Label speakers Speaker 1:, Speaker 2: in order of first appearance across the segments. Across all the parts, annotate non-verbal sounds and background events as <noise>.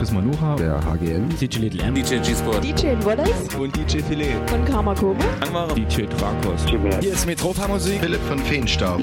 Speaker 1: Ist
Speaker 2: Manuha.
Speaker 3: Der HGN.
Speaker 4: DJ Little M.
Speaker 1: DJ G-Sport.
Speaker 5: DJ Wallace.
Speaker 1: Und DJ Filet.
Speaker 5: Von Karma Koma.
Speaker 2: DJ Trakos.
Speaker 6: Hier ist Metropa Musik.
Speaker 7: Philipp von Feenstaub.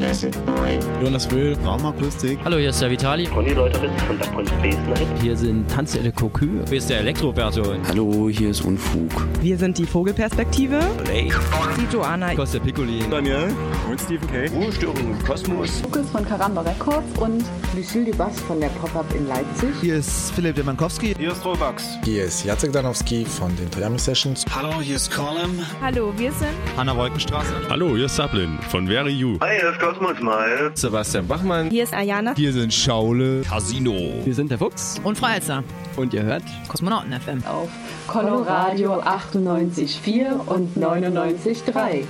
Speaker 2: Jonas Will.
Speaker 8: Raumakustik.
Speaker 4: Hallo, hier ist der Vitali.
Speaker 9: Conny Leuterin von der Night.
Speaker 4: Hier sind Tanze de Cocu. Hier ist der Elektroberto.
Speaker 10: Hallo, hier ist Unfug.
Speaker 11: Wir sind die Vogelperspektive.
Speaker 1: Play.
Speaker 11: Die Joanna.
Speaker 1: Costa Piccoli.
Speaker 2: Daniel. Und Stephen K.
Speaker 9: Ruhestörung im Kosmos.
Speaker 12: Lukas von Karamba Records und Lucille Dubas von der Pop-Up in Leipzig.
Speaker 6: Hier ist Philipp Demankowski.
Speaker 7: Hier ist Robax.
Speaker 8: Hier ist Jacek Danowski von den Triami Sessions.
Speaker 7: Hallo, hier ist Colin.
Speaker 11: Hallo, wir sind
Speaker 2: Hanna Wolkenstraße.
Speaker 13: Hallo, hier ist Sablin von Very You.
Speaker 9: Hi, hier ist Kosmos Mal.
Speaker 1: Sebastian Bachmann.
Speaker 11: Hier ist Ayana.
Speaker 2: Hier sind Schaule.
Speaker 13: Casino.
Speaker 4: Wir sind der Fuchs.
Speaker 5: Und Freizer.
Speaker 4: Und ihr hört
Speaker 5: Kosmonauten FM.
Speaker 12: Auf Coloradio 98,4 und 99,3.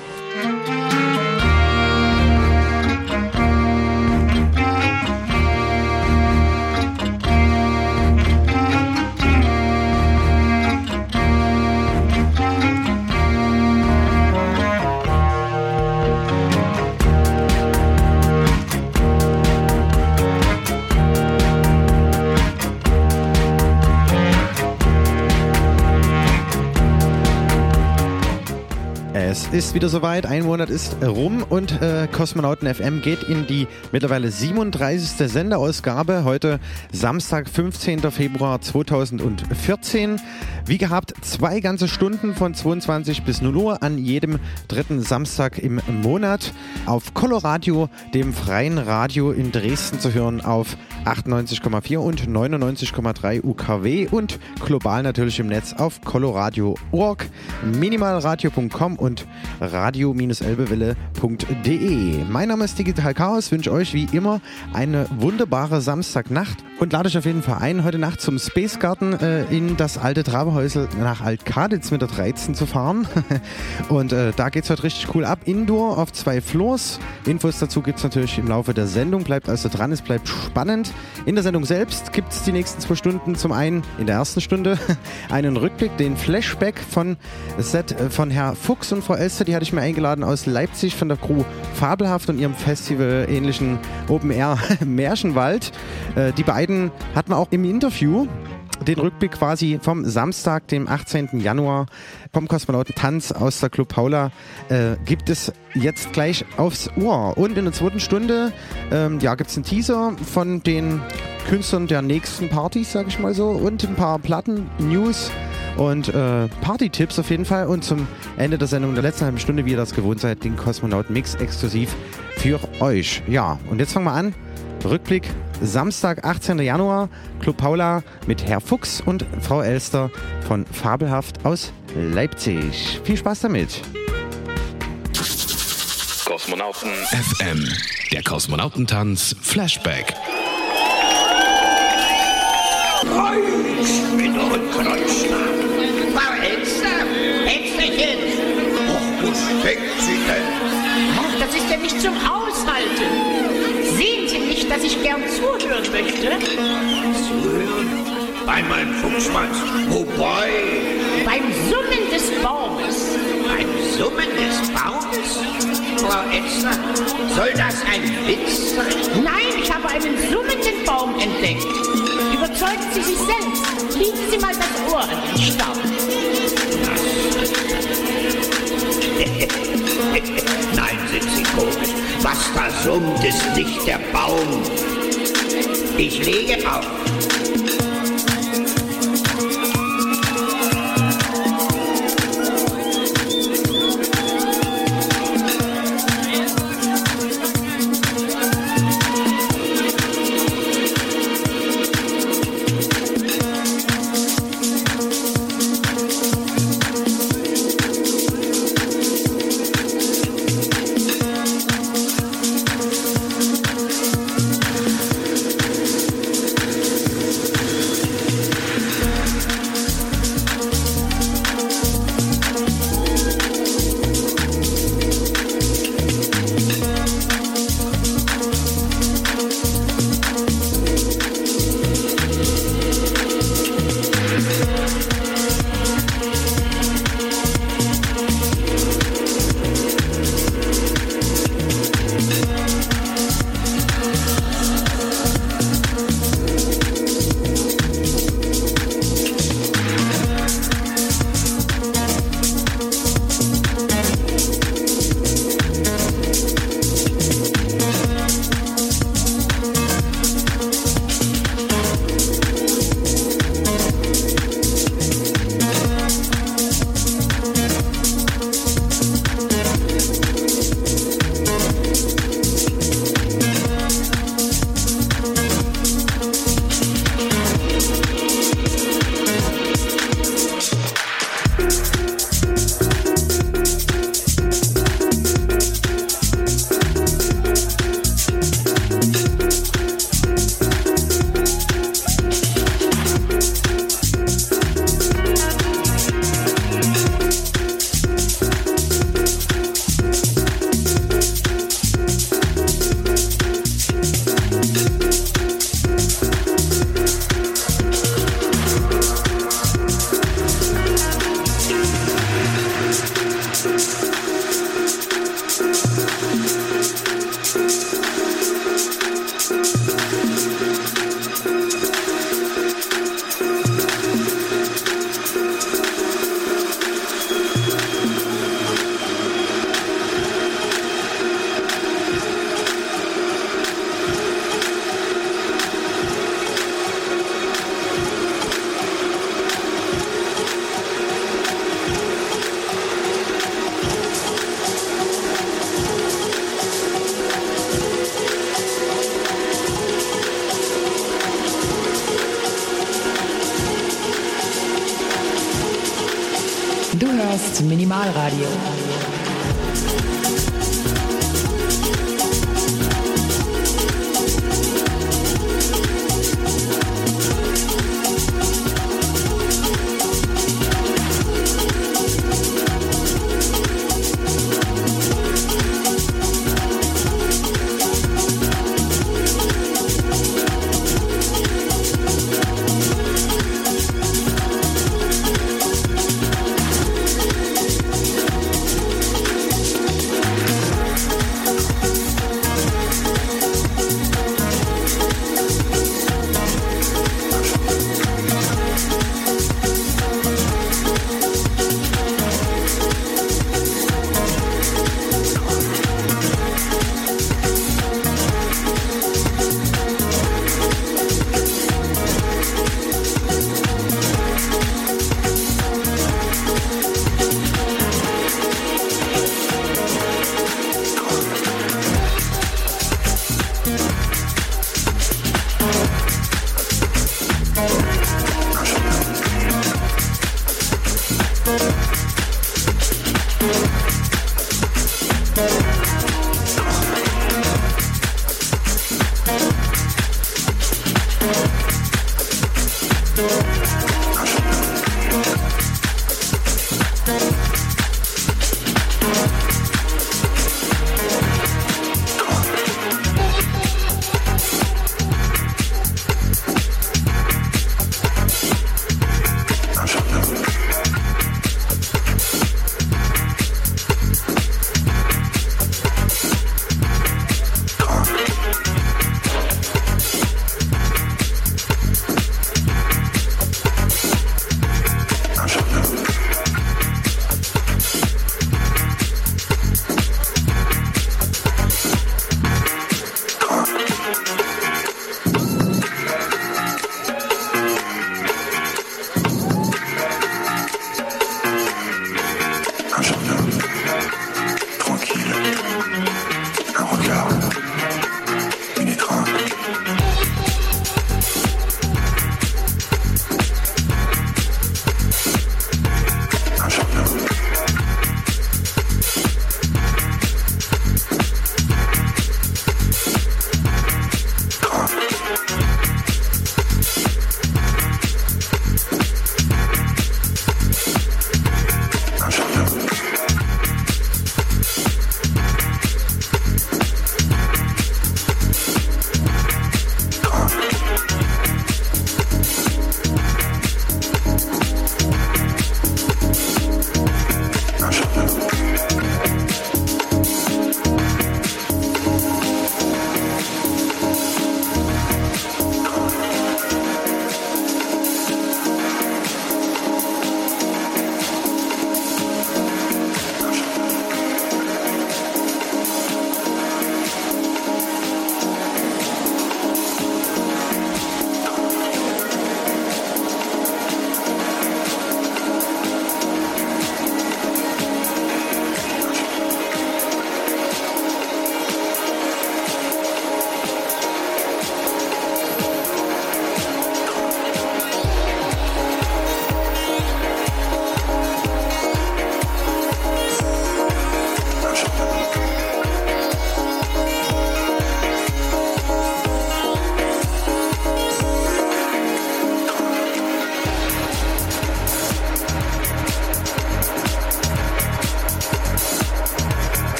Speaker 14: Ist wieder soweit, ein Monat ist rum und äh, Kosmonauten FM geht in die mittlerweile 37. Sendeausgabe. Heute Samstag, 15. Februar 2014. Wie gehabt, zwei ganze Stunden von 22 bis 0 Uhr an jedem dritten Samstag im Monat auf Coloradio, dem freien Radio in Dresden zu hören auf 98,4 und 99,3 UKW und global natürlich im Netz auf coloradio.org, minimalradio.com und radio-elbewelle.de. Mein Name ist Digital Chaos, wünsche euch wie immer eine wunderbare Samstagnacht und lade euch auf jeden Fall ein, heute Nacht zum Space Garden äh, in das alte Traberhäusel nach Altkaditz mit der 13 zu fahren. <laughs> und äh, da geht es heute richtig cool ab. Indoor auf zwei Floors. Infos dazu gibt es natürlich im Laufe der Sendung. Bleibt also dran, es bleibt spannend. In der Sendung selbst gibt es die nächsten zwei Stunden zum einen in der ersten Stunde <laughs> einen Rückblick, den Flashback von Set von Herr Fuchs und Frau Elster. Die hatte ich mir eingeladen aus Leipzig von der Crew Fabelhaft und ihrem Festival ähnlichen Open Air <laughs> Märchenwald. Äh, die beiden hatten wir auch im Interview den Rückblick quasi vom Samstag, dem 18. Januar vom Kosmonautentanz aus der Club Paula äh, gibt es jetzt gleich aufs Ohr. Und in der zweiten Stunde ähm, ja, gibt es einen Teaser von den Künstlern der nächsten Partys, sag ich mal so, und ein paar Platten-News und äh, Party-Tipps auf jeden Fall. Und zum Ende der Sendung, der letzten halben Stunde, wie ihr das gewohnt seid, den Kosmonaut-Mix exklusiv für euch. Ja, und jetzt fangen wir an. Rückblick Samstag, 18. Januar, Club Paula mit Herr Fuchs und Frau Elster von Fabelhaft aus Leipzig. Viel Spaß damit.
Speaker 13: Kosmonauten FM. Der Kosmonautentanz Flashback.
Speaker 15: Kreuzspinne und Kreuzschlag. Frau Elster.
Speaker 7: Och?
Speaker 15: Ach, das ist ja nicht zum Aushalten. Nicht, dass ich gern zuhören möchte?
Speaker 7: Zuhören? Bei meinem Fuchsmanns. Wobei?
Speaker 15: Beim Summen des Baumes.
Speaker 7: Beim Summen des Baumes? Frau Elster, soll das ein Witz sein?
Speaker 15: Nein, ich habe einen summenden Baum entdeckt. Überzeugen Sie sich selbst. Legen Sie mal das Ohr an den Staub.
Speaker 7: Nein, sind Sie komisch. Was da summt, ist nicht der Baum. Ich lege auf.
Speaker 16: Minimalradio.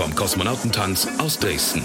Speaker 13: Vom Kosmonautentanz aus Dresden.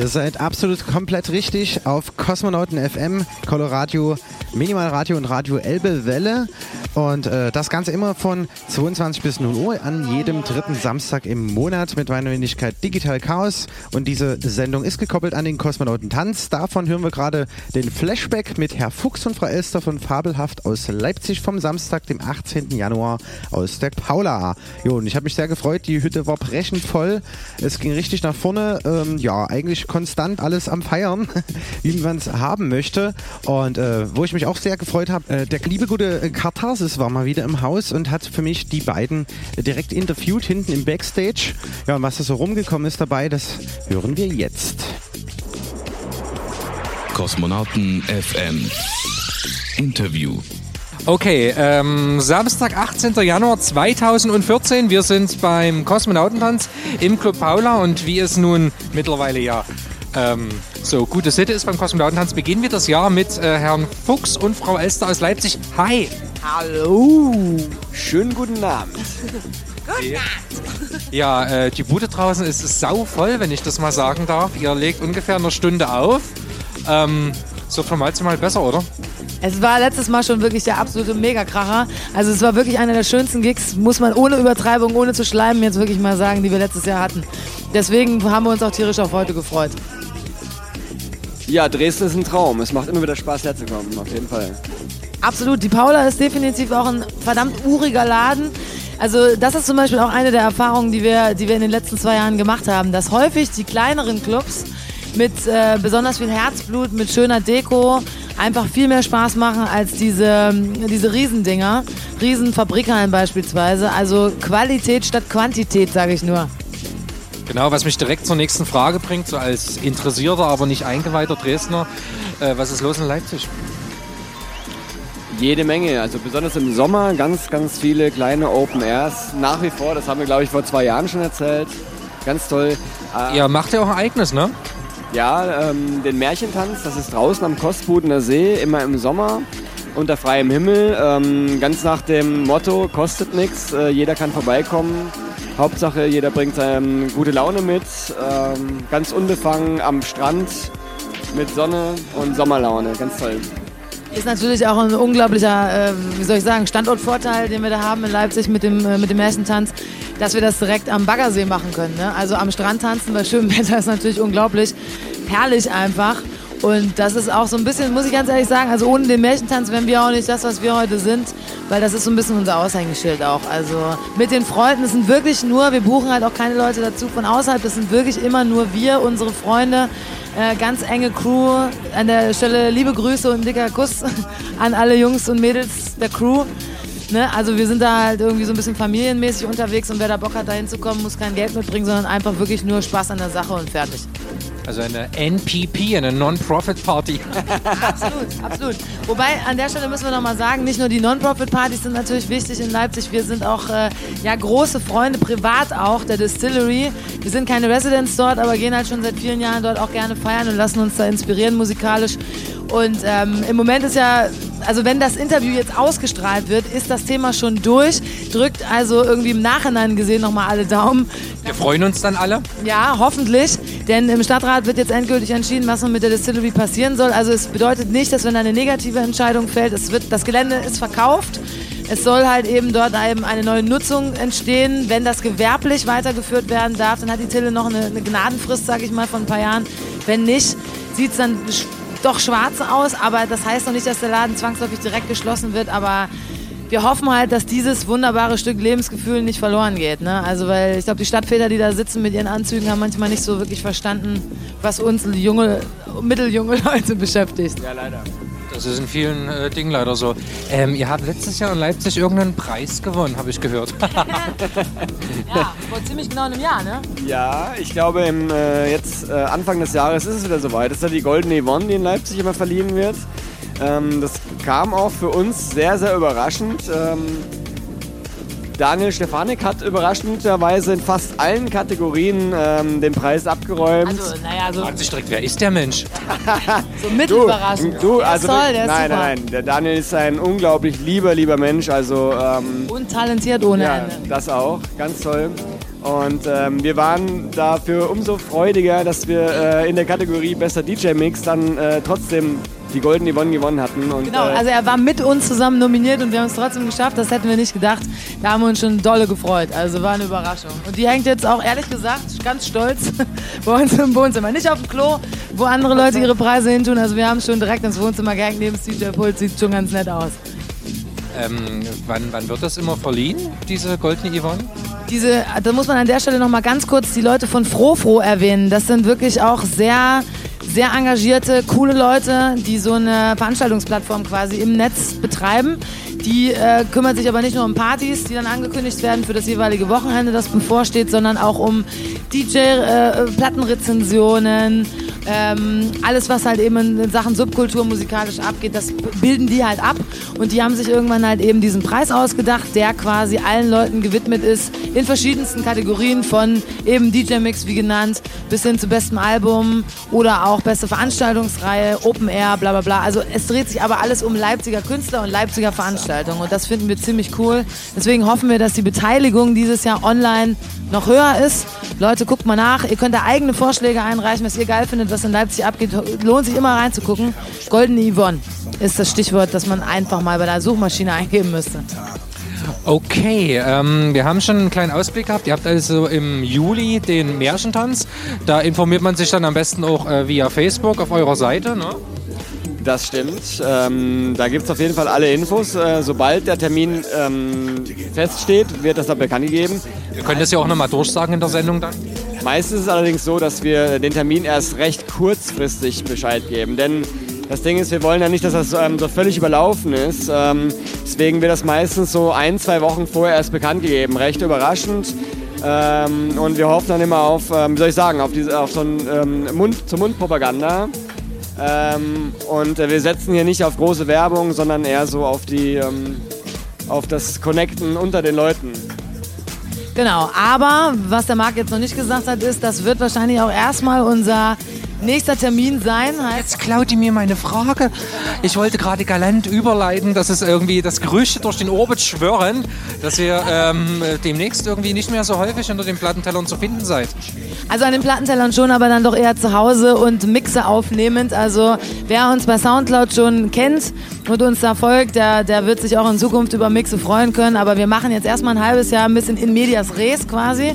Speaker 14: Ihr seid absolut komplett richtig auf Kosmonauten FM, Coloradio, Minimalradio und Radio Elbe Welle. Und äh, das Ganze immer von 22 bis 0 Uhr an jedem dritten Samstag im Monat mit meiner Wenigkeit Digital Chaos. Und diese Sendung ist gekoppelt an den Kosmonauten Tanz. Davon hören wir gerade den Flashback mit Herr Fuchs und Frau Elster von Fabelhaft aus Leipzig vom Samstag, dem 18. Januar aus der Paula. Jo, und ich habe mich sehr gefreut. Die Hütte war brechend voll. Es ging richtig nach vorne. Ähm, ja, eigentlich konstant alles am Feiern, <laughs> wie man es haben möchte. Und äh, wo ich mich auch sehr gefreut habe, äh, der liebe gute Katharsis war mal wieder im Haus und hat für mich die beiden direkt interviewt hinten im Backstage. Ja, und was da so rumgekommen ist dabei, das hören wir jetzt.
Speaker 13: Kosmonauten FM Interview.
Speaker 3: Okay, ähm, Samstag, 18. Januar 2014. Wir sind beim Kosmonautentanz im Club Paula und wie es nun mittlerweile ja ähm, so gute Sitte ist beim Kosmonautentanz, beginnen wir das Jahr mit äh, Herrn Fuchs und Frau Elster aus Leipzig. Hi!
Speaker 10: Hallo! Schönen guten Abend. <laughs>
Speaker 3: Guten Abend. Ja, äh, die Bude draußen ist sau voll, wenn ich das mal sagen darf. Ihr legt ungefähr eine Stunde auf. Ähm, so von Mal zu Mal besser, oder?
Speaker 17: Es war letztes Mal schon wirklich der absolute Megakracher. Also es war wirklich einer der schönsten Gigs, muss man ohne Übertreibung, ohne zu schleimen jetzt wirklich mal sagen, die wir letztes Jahr hatten. Deswegen haben wir uns auch tierisch auf heute gefreut.
Speaker 10: Ja, Dresden ist ein Traum. Es macht immer wieder Spaß herzukommen, auf jeden Fall.
Speaker 17: Absolut. Die Paula ist definitiv auch ein verdammt uriger Laden. Also das ist zum Beispiel auch eine der Erfahrungen, die wir, die wir in den letzten zwei Jahren gemacht haben, dass häufig die kleineren Clubs mit äh, besonders viel Herzblut, mit schöner Deko einfach viel mehr Spaß machen als diese, diese Riesendinger. Riesenfabrikhallen beispielsweise. Also Qualität statt Quantität, sage ich nur.
Speaker 3: Genau, was mich direkt zur nächsten Frage bringt, so als interessierter, aber nicht eingeweihter Dresdner. Äh, was ist los in Leipzig?
Speaker 10: Jede Menge, also besonders im Sommer ganz, ganz viele kleine Open Airs. Nach wie vor, das haben wir glaube ich vor zwei Jahren schon erzählt. Ganz toll.
Speaker 3: Äh, ja, macht ja auch ein Ereignis, ne?
Speaker 10: Ja, ähm, den Märchentanz, das ist draußen am Kostbudener See, immer im Sommer, unter freiem Himmel. Ähm, ganz nach dem Motto, kostet nichts, äh, jeder kann vorbeikommen. Hauptsache, jeder bringt ähm, gute Laune mit. Ähm, ganz unbefangen am Strand mit Sonne und Sommerlaune. Ganz toll.
Speaker 17: Ist natürlich auch ein unglaublicher, äh, wie soll ich sagen, Standortvorteil, den wir da haben in Leipzig mit dem, äh, mit dem Märchentanz, dass wir das direkt am Baggersee machen können. Ne? Also am Strand tanzen bei schönem <laughs> Wetter ist natürlich unglaublich. Herrlich einfach. Und das ist auch so ein bisschen, muss ich ganz ehrlich sagen, also ohne den Märchentanz wären wir auch nicht das, was wir heute sind, weil das ist so ein bisschen unser Aushängeschild auch. Also mit den Freunden, es sind wirklich nur, wir buchen halt auch keine Leute dazu von außerhalb, das sind wirklich immer nur wir, unsere Freunde, äh, ganz enge Crew. An der Stelle liebe Grüße und dicker Kuss <laughs> an alle Jungs und Mädels der Crew. Ne? Also wir sind da halt irgendwie so ein bisschen familienmäßig unterwegs und wer da Bock hat, da hinzukommen, muss kein Geld mitbringen, sondern einfach wirklich nur Spaß an der Sache und fertig.
Speaker 3: Also eine NPP, eine Non-Profit-Party. <laughs>
Speaker 17: absolut, absolut. Wobei, an der Stelle müssen wir nochmal sagen, nicht nur die Non-Profit-Partys sind natürlich wichtig in Leipzig, wir sind auch äh, ja, große Freunde, privat auch, der Distillery. Wir sind keine Residents dort, aber gehen halt schon seit vielen Jahren dort auch gerne feiern und lassen uns da inspirieren musikalisch. Und ähm, im Moment ist ja, also wenn das Interview jetzt ausgestrahlt wird, ist das Thema schon durch. Drückt also irgendwie im Nachhinein gesehen nochmal alle Daumen.
Speaker 3: Wir freuen uns dann alle.
Speaker 17: Ja, hoffentlich. Denn im Stadtrat wird jetzt endgültig entschieden, was nun mit der Distillery passieren soll. Also es bedeutet nicht, dass wenn eine negative Entscheidung fällt, es wird, das Gelände ist verkauft. Es soll halt eben dort eben eine neue Nutzung entstehen. Wenn das gewerblich weitergeführt werden darf, dann hat die Tille noch eine, eine Gnadenfrist, sage ich mal, von ein paar Jahren. Wenn nicht, sieht es dann doch schwarz aus, aber das heißt noch nicht, dass der Laden zwangsläufig direkt geschlossen wird, aber wir hoffen halt, dass dieses wunderbare Stück Lebensgefühl nicht verloren geht. Ne? Also, weil ich glaube, die Stadtväter, die da sitzen mit ihren Anzügen, haben manchmal nicht so wirklich verstanden, was uns junge, mitteljunge <laughs> Leute beschäftigt.
Speaker 10: Ja, leider.
Speaker 3: Das ist in vielen äh, Dingen leider so. Ähm, ihr habt letztes Jahr in Leipzig irgendeinen Preis gewonnen, habe ich gehört. <laughs>
Speaker 17: ja, vor ziemlich genau einem Jahr, ne?
Speaker 10: Ja, ich glaube, im, äh, jetzt äh, Anfang des Jahres ist es wieder soweit. Das ist ja die Goldene Yvonne, die in Leipzig immer verliehen wird. Ähm, das kam auch für uns sehr, sehr überraschend. Ähm, Daniel Stefanik hat überraschenderweise in fast allen Kategorien ähm, den Preis abgeräumt.
Speaker 17: Also, naja, so.
Speaker 3: Fragt sich direkt, wer ist der Mensch? <laughs>
Speaker 17: so mittelüberraschend.
Speaker 10: Du,
Speaker 17: der
Speaker 10: also,
Speaker 17: ist toll, der ist
Speaker 10: nein,
Speaker 17: super.
Speaker 10: nein, nein. Der Daniel ist ein unglaublich lieber, lieber Mensch. Also, ähm,
Speaker 17: Und talentiert ohne
Speaker 10: ja,
Speaker 17: Ende.
Speaker 10: das auch. Ganz toll. Und ähm, wir waren dafür umso freudiger, dass wir äh, in der Kategorie Bester DJ-Mix dann äh, trotzdem die Golden Yvonne gewonnen hatten. Und,
Speaker 17: Genau,
Speaker 10: äh,
Speaker 17: also er war mit uns zusammen nominiert und wir haben es trotzdem geschafft. Das hätten wir nicht gedacht. Da haben wir uns schon dolle gefreut. Also war eine Überraschung. Und die hängt jetzt auch, ehrlich gesagt, ganz stolz <laughs> bei uns im Wohnzimmer. Nicht auf dem Klo, wo andere Leute ihre Preise hintun. Also wir haben es schon direkt ins Wohnzimmer gehängt. Neben das DJ-Pult sieht schon ganz nett aus.
Speaker 3: Ähm, wann, wann wird das immer verliehen, diese goldene Yvonne?
Speaker 17: Diese, da muss man an der Stelle noch mal ganz kurz die Leute von Frofro erwähnen. Das sind wirklich auch sehr, sehr engagierte, coole Leute, die so eine Veranstaltungsplattform quasi im Netz betreiben. Die äh, kümmert sich aber nicht nur um Partys, die dann angekündigt werden für das jeweilige Wochenende, das bevorsteht, sondern auch um DJ-Plattenrezensionen, ähm, alles, was halt eben in Sachen Subkultur musikalisch abgeht, das bilden die halt ab. Und die haben sich irgendwann halt eben diesen Preis ausgedacht, der quasi allen Leuten gewidmet ist, in verschiedensten Kategorien von eben DJ-Mix, wie genannt, bis hin zu bestem Album oder auch beste Veranstaltungsreihe, Open Air, bla bla bla. Also es dreht sich aber alles um Leipziger Künstler und Leipziger Veranstaltungen. Und das finden wir ziemlich cool. Deswegen hoffen wir, dass die Beteiligung dieses Jahr online noch höher ist. Leute, guckt mal nach. Ihr könnt da eigene Vorschläge einreichen, was ihr geil findet, was in Leipzig abgeht. Lohnt sich immer reinzugucken. Goldene Yvonne ist das Stichwort, das man einfach mal bei der Suchmaschine eingeben müsste.
Speaker 3: Okay, ähm, wir haben schon einen kleinen Ausblick gehabt. Ihr habt also im Juli den Märchentanz. Da informiert man sich dann am besten auch äh, via Facebook auf eurer Seite. Ne?
Speaker 10: Das stimmt. Ähm, da gibt es auf jeden Fall alle Infos. Äh, sobald der Termin ähm, feststeht, wird das dann bekannt gegeben.
Speaker 3: Wir können das ja auch nochmal durchsagen in der Sendung dann.
Speaker 10: Meistens ist es allerdings so, dass wir den Termin erst recht kurzfristig Bescheid geben. Denn das Ding ist, wir wollen ja nicht, dass das ähm, so völlig überlaufen ist. Ähm, deswegen wird das meistens so ein, zwei Wochen vorher erst bekannt gegeben. Recht überraschend. Ähm, und wir hoffen dann immer auf, ähm, wie soll ich sagen, auf, diese, auf so ein ähm, Mund-zu-Mund-Propaganda. Ähm, und äh, wir setzen hier nicht auf große Werbung, sondern eher so auf, die, auf das Connecten unter den Leuten.
Speaker 17: Genau, aber was der Marc jetzt noch nicht gesagt hat, ist, das wird wahrscheinlich auch erstmal unser nächster Termin sein.
Speaker 3: Jetzt klaut die mir meine Frage. Ich wollte gerade galant überleiten, dass es irgendwie das Gerüchte durch den Orbit schwören, dass ihr ähm, demnächst irgendwie nicht mehr so häufig unter den Plattentellern zu finden seid.
Speaker 17: Also an den Plattentellern schon, aber dann doch eher zu Hause und Mixer aufnehmend. Also wer uns bei Soundcloud schon kennt und uns da folgt, der, der wird sich auch in Zukunft über Mixe freuen können. Aber wir machen jetzt erstmal ein halbes Jahr ein bisschen in medias res quasi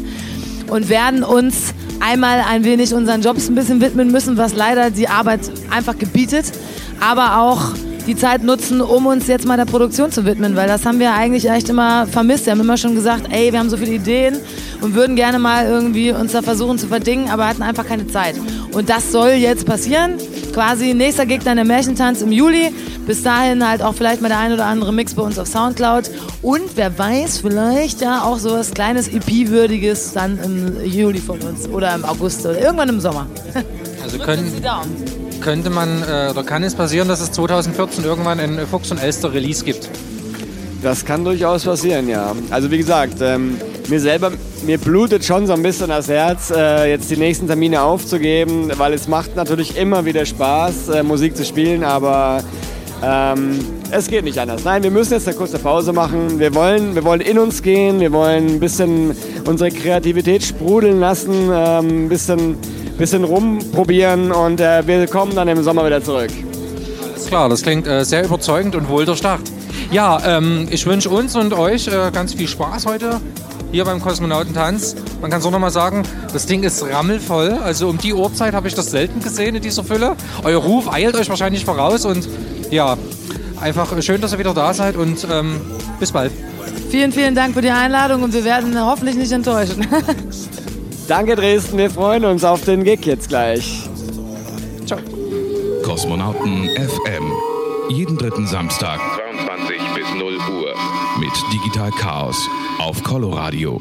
Speaker 17: und werden uns einmal ein wenig unseren Jobs ein bisschen widmen müssen, was leider die Arbeit einfach gebietet, aber auch die Zeit nutzen, um uns jetzt mal der Produktion zu widmen, weil das haben wir eigentlich echt immer vermisst. Wir haben immer schon gesagt, ey, wir haben so viele Ideen und würden gerne mal irgendwie uns da versuchen zu verdingen, aber hatten einfach keine Zeit. Und das soll jetzt passieren. Quasi nächster Gig dann der Märchentanz im Juli. Bis dahin halt auch vielleicht mal der ein oder andere Mix bei uns auf Soundcloud. Und wer weiß, vielleicht ja auch so was kleines EP-würdiges dann im Juli von uns oder im August oder irgendwann im Sommer.
Speaker 3: Also können, könnte man äh, oder kann es passieren, dass es 2014 irgendwann ein Fuchs und Elster Release gibt?
Speaker 10: Das kann durchaus passieren, ja. Also wie gesagt, ähm, mir selber, mir blutet schon so ein bisschen das Herz, äh, jetzt die nächsten Termine aufzugeben, weil es macht natürlich immer wieder Spaß, äh, Musik zu spielen, aber ähm, es geht nicht anders. Nein, wir müssen jetzt eine kurze Pause machen. Wir wollen, wir wollen in uns gehen, wir wollen ein bisschen unsere Kreativität sprudeln lassen, ähm, ein bisschen, bisschen rumprobieren und äh, wir kommen dann im Sommer wieder zurück.
Speaker 3: Alles klar, das klingt äh, sehr überzeugend und wohl durchdacht. Ja, ähm, ich wünsche uns und euch äh, ganz viel Spaß heute hier beim Kosmonautentanz. Man kann so nochmal sagen, das Ding ist rammelvoll. Also um die Uhrzeit habe ich das selten gesehen in dieser Fülle. Euer Ruf eilt euch wahrscheinlich voraus und ja, einfach schön, dass ihr wieder da seid und ähm, bis bald.
Speaker 17: Vielen, vielen Dank für die Einladung und wir werden hoffentlich nicht enttäuschen. <laughs>
Speaker 10: Danke Dresden, wir freuen uns auf den Gig jetzt gleich.
Speaker 3: Ciao.
Speaker 13: Kosmonauten FM. Jeden dritten Samstag
Speaker 18: 22 bis 0 Uhr.
Speaker 13: mit Digital Chaos auf Coloradio.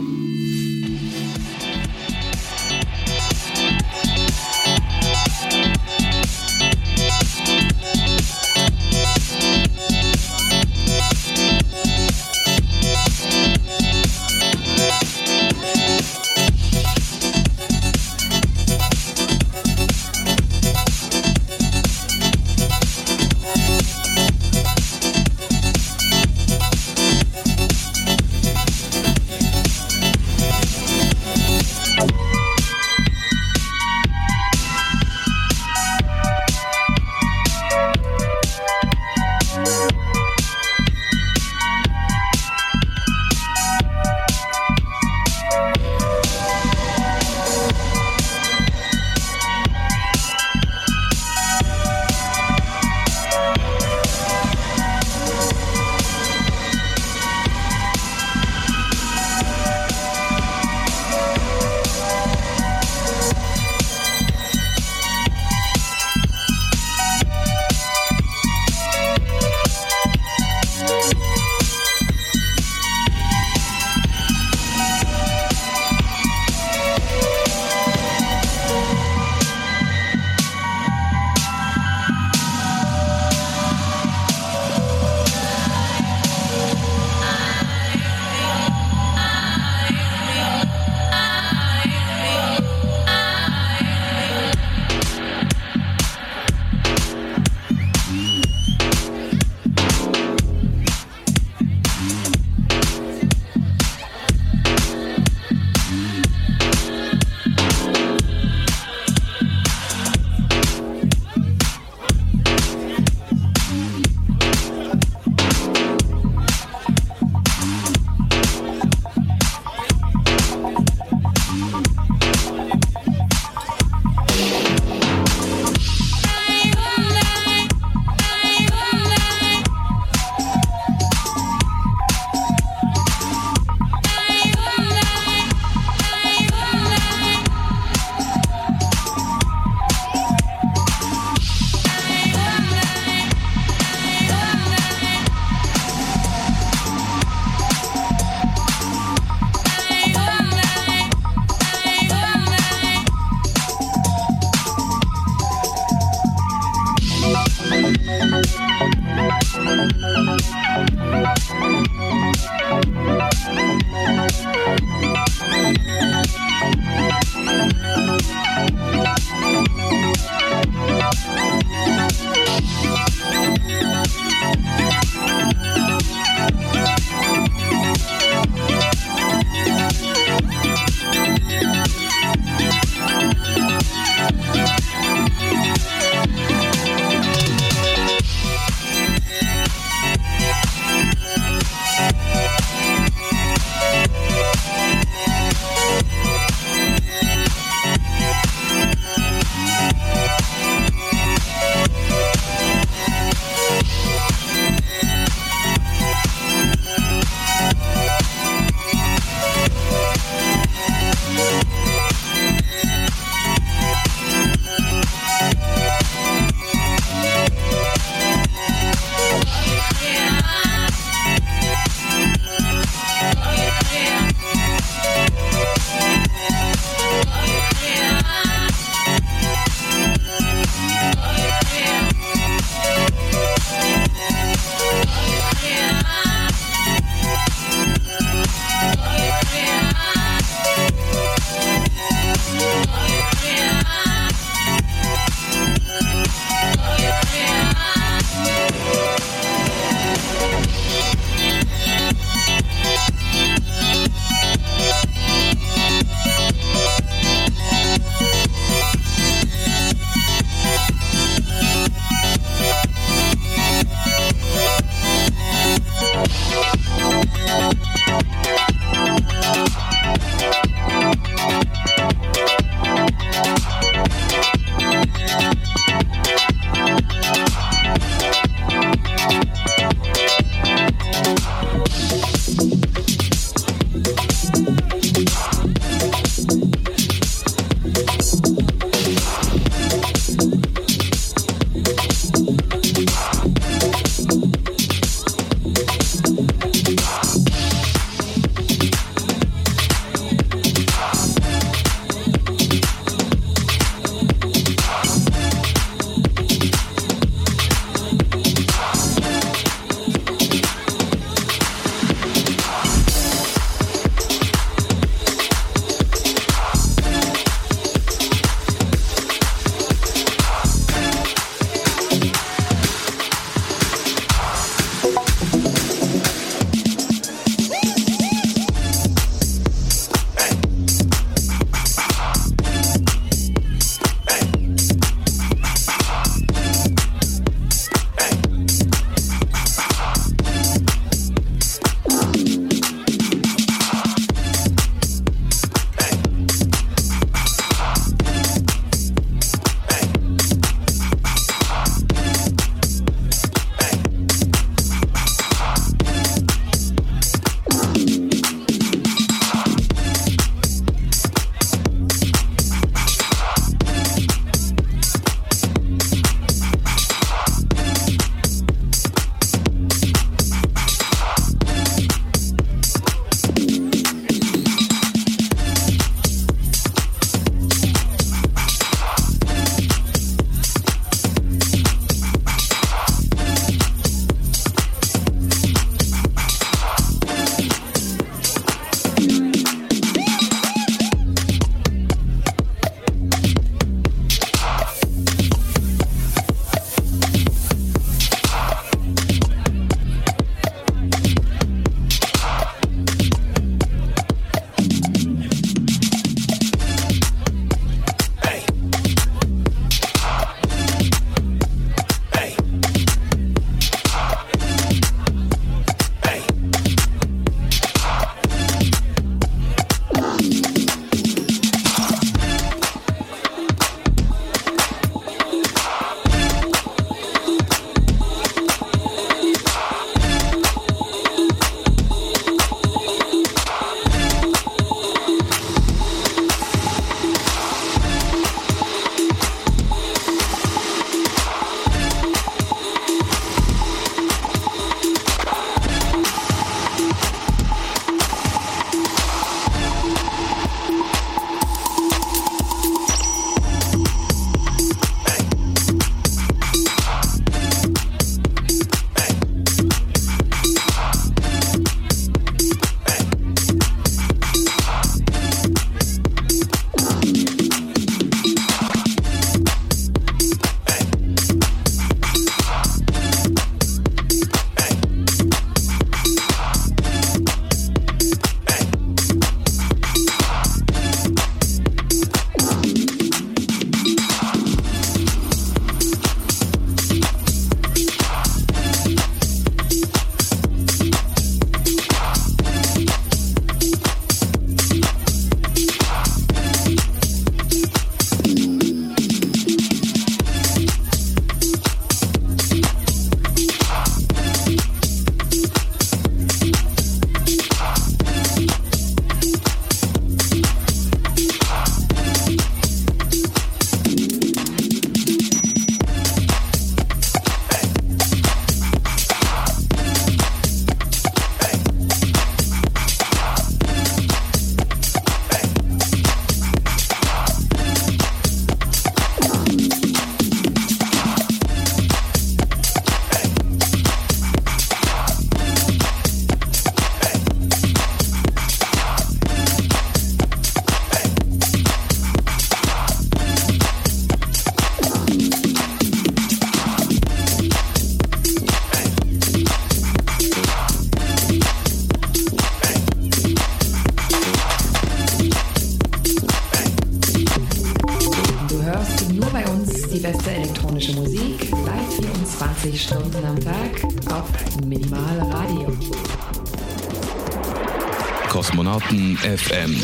Speaker 16: FM.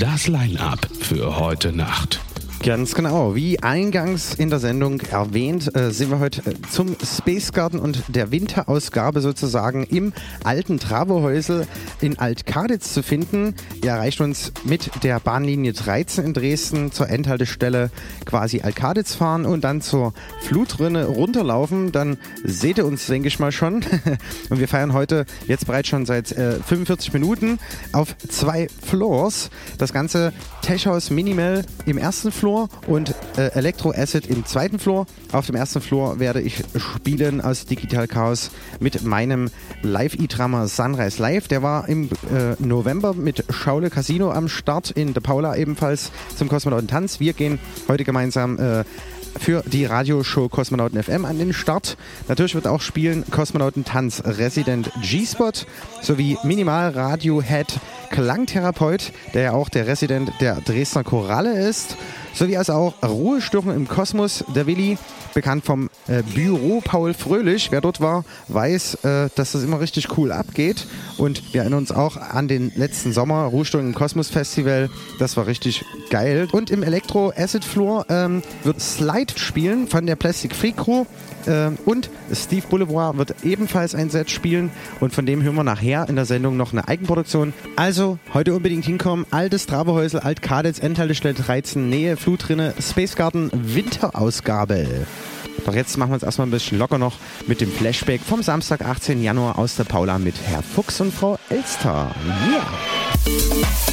Speaker 16: Das Line-Up für heute Nacht.
Speaker 14: Ganz genau. Wie eingangs in der Sendung erwähnt, äh, sind wir heute äh, zum Space Garden und der Winterausgabe sozusagen im alten Travohäusel in Alt-Kaditz zu finden. Ihr erreicht uns mit der Bahnlinie 13 in Dresden zur Endhaltestelle quasi Alt-Kaditz fahren und dann zur Flutrinne runterlaufen. Dann seht ihr uns, denke ich mal, schon. <laughs> und wir feiern heute jetzt bereits schon seit äh, 45 Minuten auf zwei Floors. Das ganze Techhaus Minimal im ersten Floor und äh, Electro Acid im zweiten Floor. Auf dem ersten Floor werde ich spielen aus Digital Chaos mit meinem Live-E-Drama Sunrise Live. Der war im äh, November mit Schaule Casino am Start in der Paula ebenfalls zum Kosmonauten Tanz. Wir gehen heute gemeinsam äh, für die Radioshow Kosmonauten FM an den Start. Natürlich wird auch spielen Kosmonauten Tanz Resident G-Spot sowie Minimal Radiohead Klangtherapeut, der ja auch der Resident der Dresdner Choralle ist, sowie als auch Ruhestörung im Kosmos, der Willi, bekannt vom äh, Büro Paul Fröhlich. Wer dort war, weiß, äh, dass das immer richtig cool abgeht. Und wir erinnern uns auch an den letzten Sommer, Ruhestörung im Kosmos Festival. Das war richtig geil. Und im Elektro Acid Floor ähm, wird Slide spielen von der Plastic Free Crew. Äh, und Steve Boulevard wird ebenfalls ein Set spielen. Und von dem hören wir nachher in der Sendung noch eine Eigenproduktion. Also heute unbedingt hinkommen. Altes Trabehäusel, Alt Kadetz, Endhaltestelle 13, Nähe, Flutrinne, Space Garden, Winterausgabe. Doch jetzt machen wir uns erstmal ein bisschen locker noch mit dem Flashback vom Samstag, 18. Januar aus der Paula mit Herr Fuchs und Frau Elster. Yeah!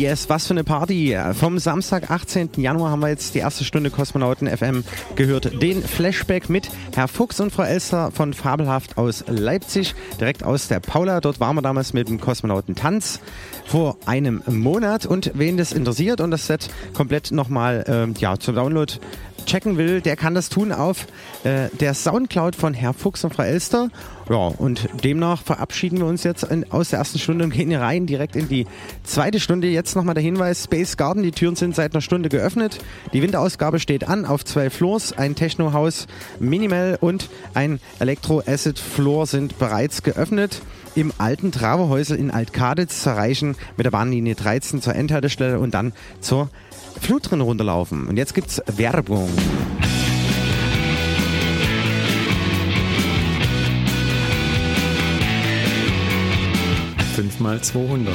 Speaker 14: Yes, was für eine Party. Vom Samstag, 18. Januar haben wir jetzt die erste Stunde Kosmonauten FM gehört. Den Flashback mit Herr Fuchs und Frau Elster von Fabelhaft aus Leipzig, direkt aus der Paula. Dort waren wir damals mit dem Kosmonautentanz vor einem Monat. Und wen das interessiert und das Set komplett nochmal ähm, ja, zum Download checken will, der kann das tun auf äh, der Soundcloud von Herr Fuchs und Frau Elster. Ja, und demnach verabschieden wir uns jetzt in, aus der ersten Stunde und gehen rein direkt in die zweite Stunde. Jetzt nochmal der Hinweis, Space Garden, die Türen sind seit einer Stunde geöffnet. Die Winterausgabe steht an auf zwei Floors. Ein Techno-Haus Minimal und ein Elektro-Acid-Floor sind bereits geöffnet. Im alten Traverhäusel in Altkaditz zu erreichen mit der Bahnlinie 13 zur Endhaltestelle und dann zur Flut drin runterlaufen. Und jetzt gibt's Werbung.
Speaker 19: Fünfmal 200.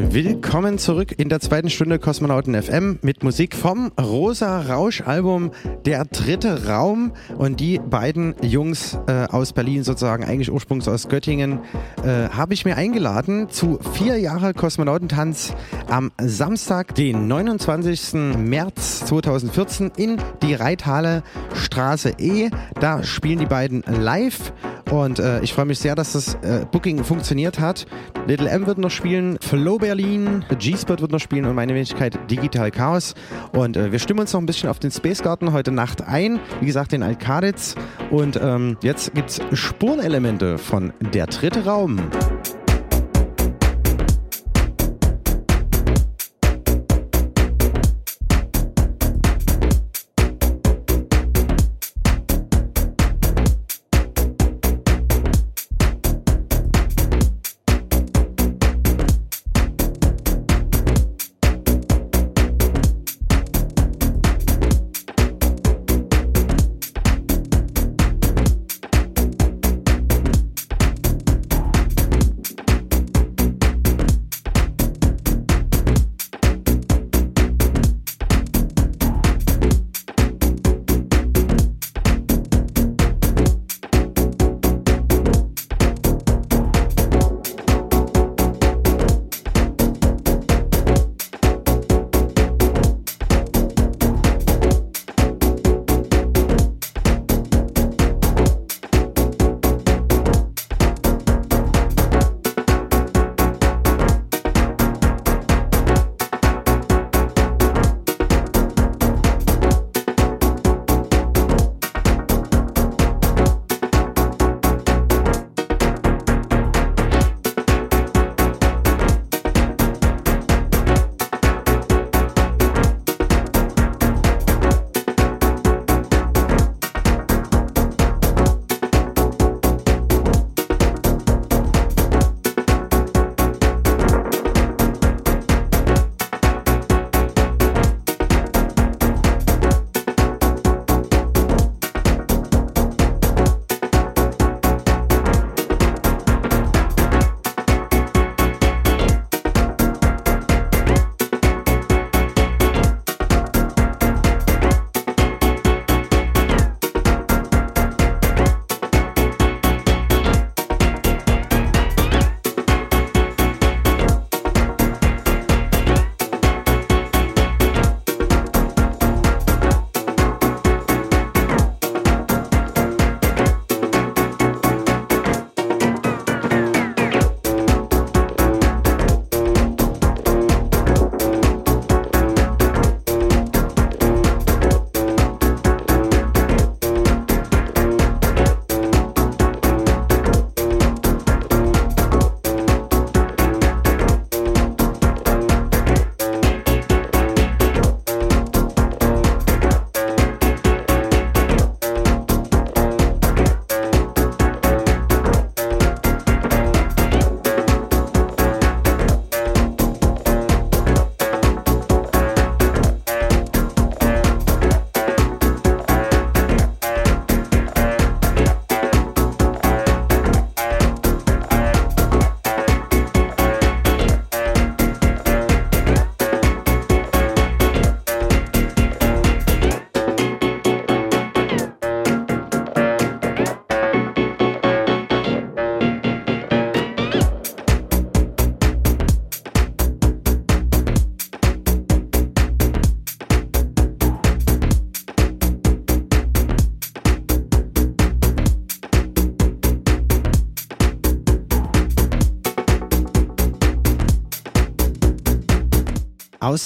Speaker 14: Willkommen zurück in der zweiten Stunde Kosmonauten FM mit Musik vom Rosa Rausch Album Der dritte Raum und die beiden Jungs äh, aus Berlin sozusagen, eigentlich ursprünglich aus Göttingen, äh, habe ich mir eingeladen zu vier Jahre Kosmonautentanz am Samstag, den 29. März 2014 in die Reithalle Straße E. Da spielen die beiden live und äh, ich freue mich sehr, dass das äh, Booking funktioniert hat. Little M wird noch spielen, Flow Berlin, G-Spot wird noch spielen und meine Wenigkeit Digital Chaos. Und äh, wir stimmen uns noch ein bisschen auf den Space Garden heute Nacht ein. Wie gesagt, den Alkaditz. Und ähm, jetzt gibt's Spurenelemente von Der dritte Raum.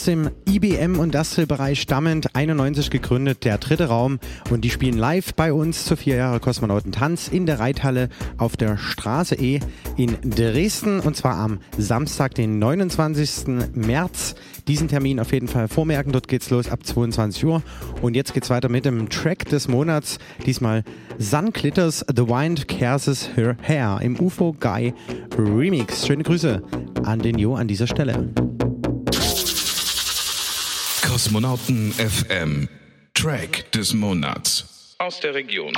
Speaker 14: Dem IBM Industrial-Bereich stammend, 91 gegründet, der dritte Raum. Und die spielen live bei uns zu vier Jahre Kosmonautentanz in der Reithalle auf der Straße E in Dresden. Und zwar am Samstag, den 29. März. Diesen Termin auf jeden Fall vormerken. Dort geht's los ab 22 Uhr. Und jetzt geht's weiter mit dem Track des Monats. Diesmal Sun Glitters The Wind Curses Her Hair im UFO Guy Remix. Schöne Grüße an den Jo an dieser Stelle.
Speaker 13: Kosmonauten FM. Track des Monats. Aus der Region.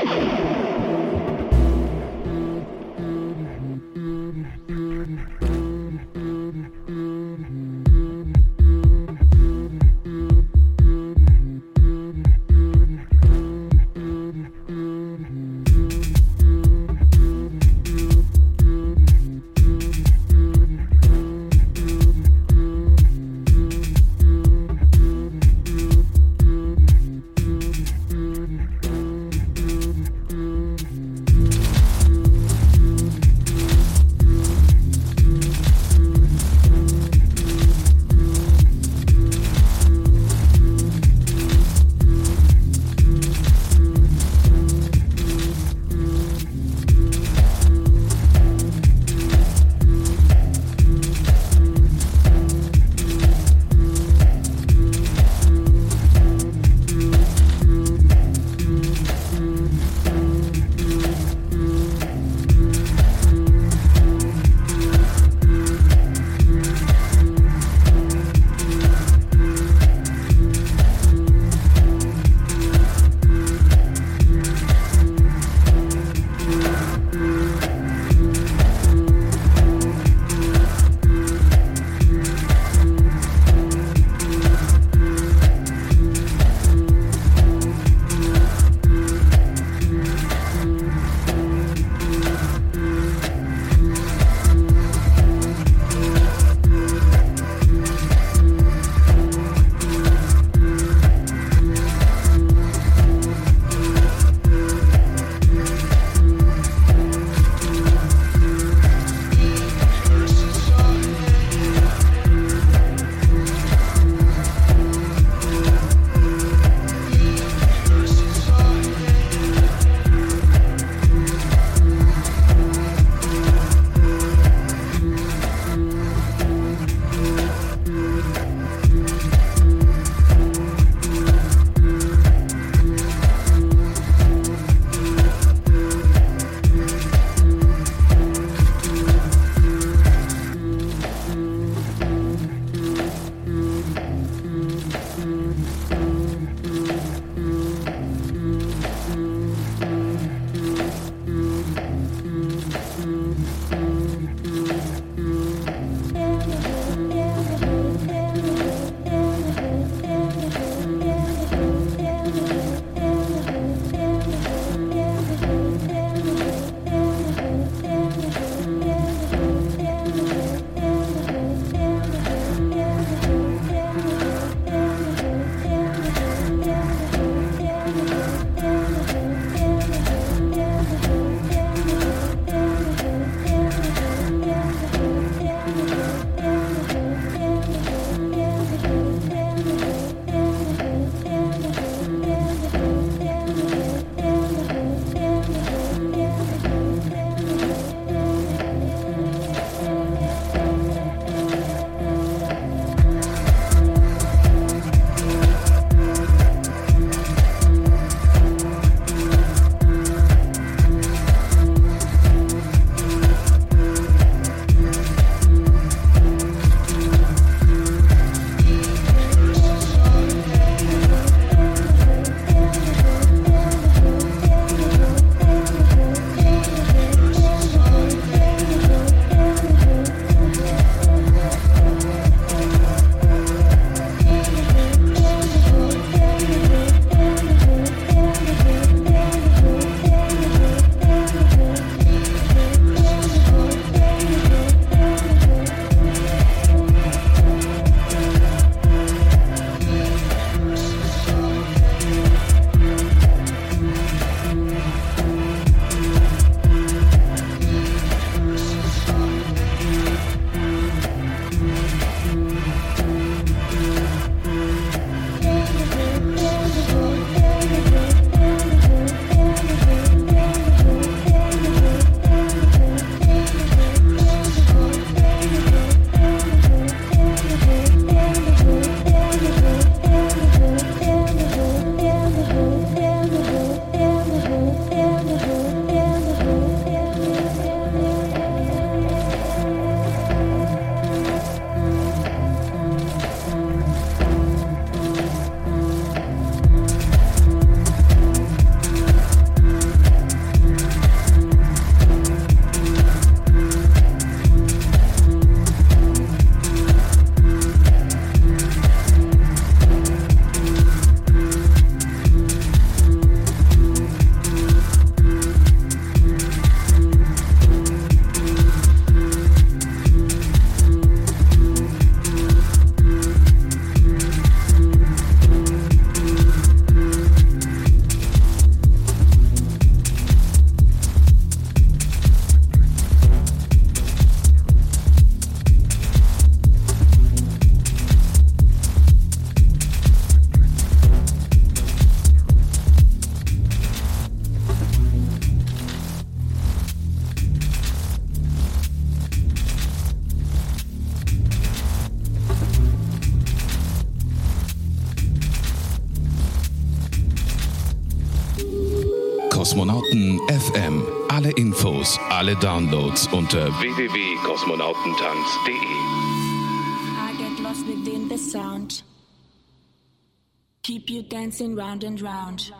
Speaker 13: Alle Downloads unter www.kosmonautentanz.de.
Speaker 20: I get lost within the sound. Keep you dancing round and round.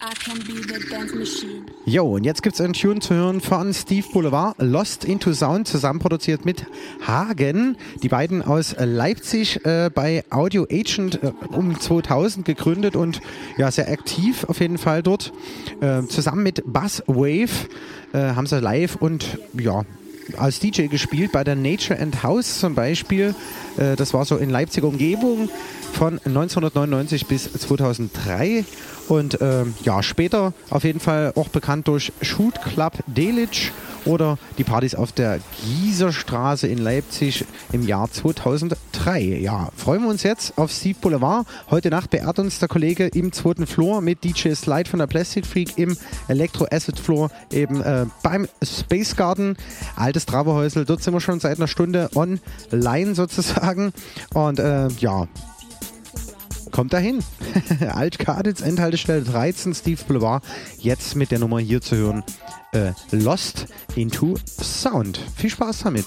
Speaker 20: I can be the dance machine.
Speaker 14: Jo, und jetzt gibt es einen Tune zu hören von Steve Boulevard, Lost into Sound, zusammen produziert mit Hagen. Die beiden aus Leipzig äh, bei Audio Agent äh, um 2000 gegründet und ja, sehr aktiv auf jeden Fall dort. Äh, zusammen mit Buzz Wave äh, haben sie live und ja, als DJ gespielt bei der Nature and House zum Beispiel. Äh, das war so in Leipziger Umgebung von 1999 bis 2003. Und ähm, ja, später auf jeden Fall auch bekannt durch Shoot Club Delitzsch oder die Partys auf der Gieserstraße in Leipzig im Jahr 2003. Ja, freuen wir uns jetzt auf Steve Boulevard. Heute Nacht beehrt uns der Kollege im zweiten Floor mit DJ Slide von der Plastic Freak im Electro Acid Floor eben äh, beim Space Garden. Altes Traberhäusel, dort sind wir schon seit einer Stunde online sozusagen. Und äh, ja, Kommt dahin. <laughs> Alt-Kaditz, Endhaltestelle 13, Steve Boulevard. Jetzt mit der Nummer hier zu hören. Äh, Lost into Sound. Viel Spaß damit.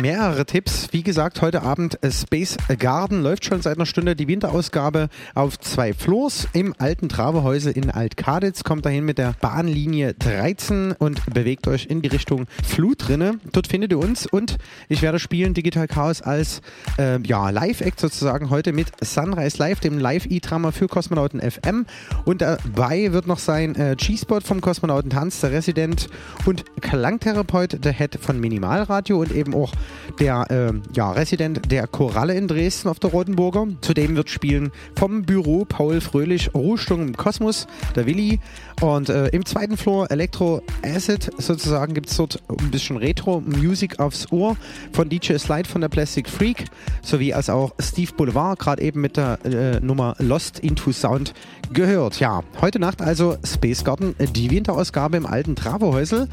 Speaker 14: Mehrere Tipps. Wie gesagt, heute Abend äh, Space Garden läuft schon seit einer Stunde die Winterausgabe auf zwei Floors im alten Travehäusel in Altkaditz. Kommt dahin mit der Bahnlinie 13 und bewegt euch in die Richtung Flutrinne. Dort findet ihr uns und ich werde spielen Digital Chaos als äh, ja, Live-Act sozusagen heute mit Sunrise Live, dem Live-E-Drama für Kosmonauten FM. Und dabei wird noch sein äh, G-Spot vom Kosmonauten Tanz, der Resident und Klangtherapeut, der Head von Minimalradio und eben auch der äh, ja, Resident der Koralle in Dresden auf der Rotenburger. Zudem wird spielen vom Büro Paul Fröhlich Ruhestung im Kosmos, der Willi. Und äh, im zweiten Floor Electro Acid sozusagen gibt es dort ein bisschen Retro-Music aufs Ohr von DJ Slide von der Plastic Freak, sowie als auch Steve Boulevard, gerade eben mit der äh, Nummer Lost into Sound gehört. Ja, heute Nacht also Space Garden, die Winterausgabe im alten Travohäusel.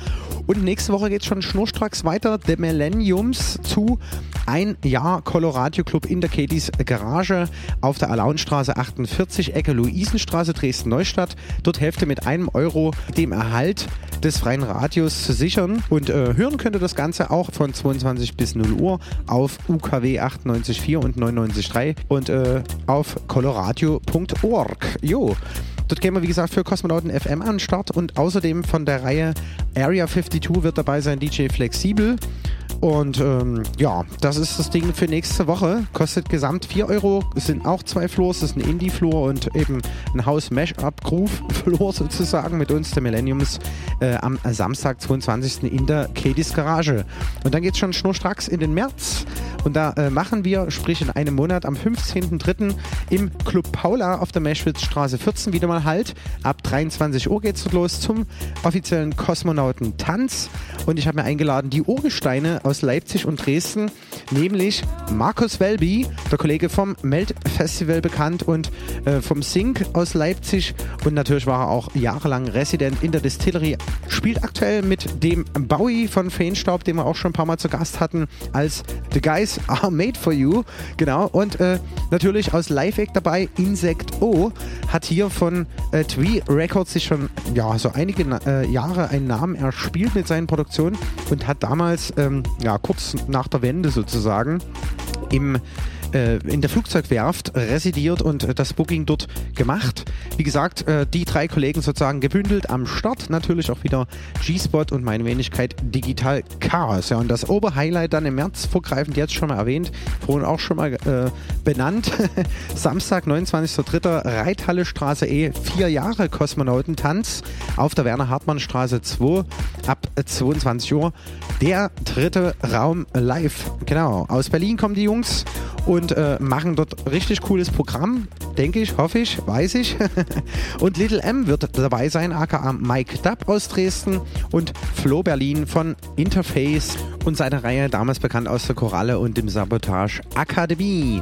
Speaker 14: Und nächste Woche geht es schon schnurstracks weiter. The Millenniums zu ein Jahr Colorado Club in der Katys Garage auf der Alaunstraße 48, Ecke Luisenstraße, Dresden-Neustadt. Dort Hälfte mit einem Euro dem Erhalt des freien Radios zu sichern. Und äh, hören könnt ihr das Ganze auch von 22 bis 0 Uhr auf UKW 98.4 und 99.3 und äh, auf coloradio.org. Jo. Dort gehen wir, wie gesagt, für Kosmonauten FM an den Start und außerdem von der Reihe Area 52 wird dabei sein DJ Flexibel. Und ähm, ja, das ist das Ding für nächste Woche. Kostet gesamt 4 Euro. Es sind auch zwei Floors. Es ist ein Indie-Floor und eben ein House-Mash-Up-Groove-Floor <laughs> sozusagen mit uns, der Millenniums, äh, am Samstag, 22. in der Katie's Garage. Und dann geht es schon schnurstracks in den März. Und da äh, machen wir, sprich in einem Monat, am 15.03. im Club Paula auf der Meschwitzstraße 14 wieder mal Halt. Ab 23 Uhr geht es los zum offiziellen Kosmonauten-Tanz. Und ich habe mir eingeladen, die Urgesteine aus Leipzig und Dresden, nämlich Markus Welby, der Kollege vom Melt Festival bekannt und äh, vom Sync aus Leipzig. Und natürlich war er auch jahrelang Resident in der Distillery. Spielt aktuell mit dem Bowie von Feenstaub, den wir auch schon ein paar Mal zu Gast hatten, als The Guys Are Made For You. Genau. Und äh, natürlich aus Live-Act dabei, Insect O, hat hier von äh, Twee Records sich schon ja, so einige äh, Jahre einen Namen erspielt mit seinen Produktionen und hat damals ähm, ja, kurz nach der Wende sozusagen im in der Flugzeugwerft residiert und äh, das Booking dort gemacht. Wie gesagt, äh, die drei Kollegen sozusagen gebündelt am Start. Natürlich auch wieder G-Spot und meine Wenigkeit Digital Chaos. Ja, und das Oberhighlight dann im März, vorgreifend jetzt schon mal erwähnt, vorhin auch schon mal äh, benannt. <laughs> Samstag, 29.03. Reithalle Straße E, vier Jahre Kosmonautentanz auf der Werner-Hartmann-Straße 2 ab 22 Uhr. Der dritte Raum live. Genau. Aus Berlin kommen die Jungs und äh, machen dort richtig cooles Programm, denke ich, hoffe ich, weiß ich. <laughs> und Little M wird dabei sein, aka Mike Dubb aus Dresden und Flo Berlin von Interface und seine Reihe, damals bekannt aus der Koralle und dem Sabotage Akademie.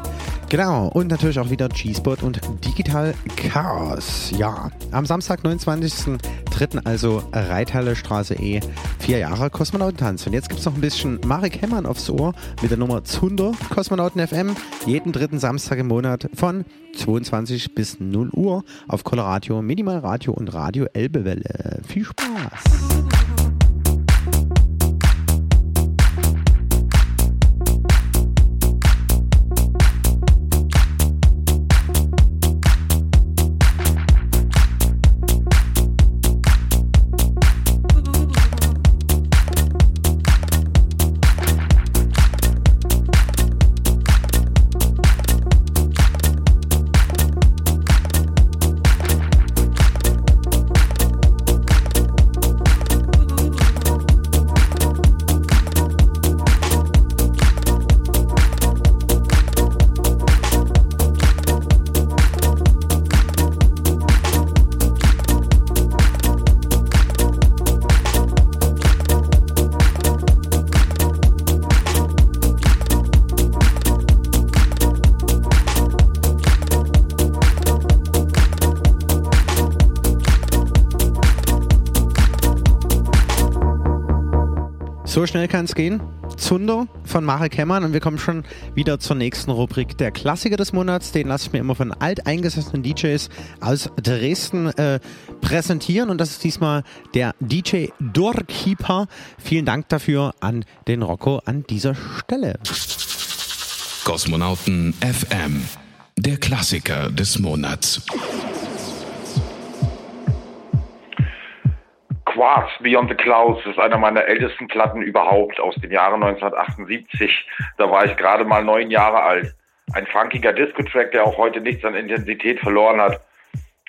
Speaker 14: Genau, und natürlich auch wieder G-Spot und Digital Chaos. Ja, am Samstag, 29.03. also Reithalle Straße E, vier Jahre Kosmonautentanz. Und jetzt gibt es noch ein bisschen Marek Hemmern aufs Ohr mit der Nummer Zunder Kosmonauten FM. Jeden dritten Samstag im Monat von 22 bis 0 Uhr auf Coloradio, Minimal Radio und Radio Elbewelle. Viel Spaß! Schnell kann es gehen. Zunder von Marek Hemmern und wir kommen schon wieder zur nächsten Rubrik. Der Klassiker des Monats, den lasse ich mir immer von alteingesessenen DJs aus Dresden äh, präsentieren und das ist diesmal der DJ Doorkeeper. Vielen Dank dafür an den Rocco an dieser Stelle.
Speaker 13: Kosmonauten FM, der Klassiker des Monats.
Speaker 21: Quartz Beyond the Clouds ist einer meiner ältesten Platten überhaupt aus dem Jahre 1978. Da war ich gerade mal neun Jahre alt. Ein funkiger Disco-Track, der auch heute nichts an Intensität verloren hat.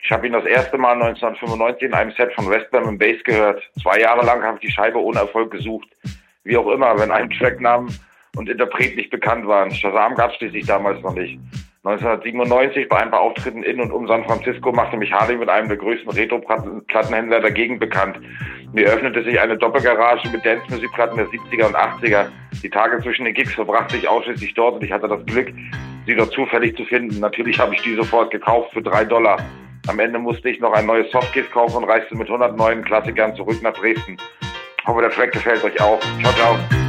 Speaker 21: Ich habe ihn das erste Mal 1995 in einem Set von Westbam im Bass gehört. Zwei Jahre lang habe ich die Scheibe ohne Erfolg gesucht. Wie auch immer, wenn ein Tracknamen und Interpret nicht bekannt waren. Shazam gab es schließlich damals noch nicht. 1997 bei ein paar Auftritten in und um San Francisco machte mich Harley mit einem der größten Retro-Plattenhändler der Gegend bekannt. Mir öffnete sich eine Doppelgarage mit Dance-Musikplatten der 70er und 80er. Die Tage zwischen den Gigs verbrachte ich ausschließlich dort und ich hatte das Glück, sie dort zufällig zu finden. Natürlich habe ich die sofort gekauft für drei Dollar. Am Ende musste ich noch ein neues Softcase kaufen und reiste mit 100 neuen Klassikern zurück nach Dresden. Hoffe, der Track gefällt euch auch. Ciao, ciao.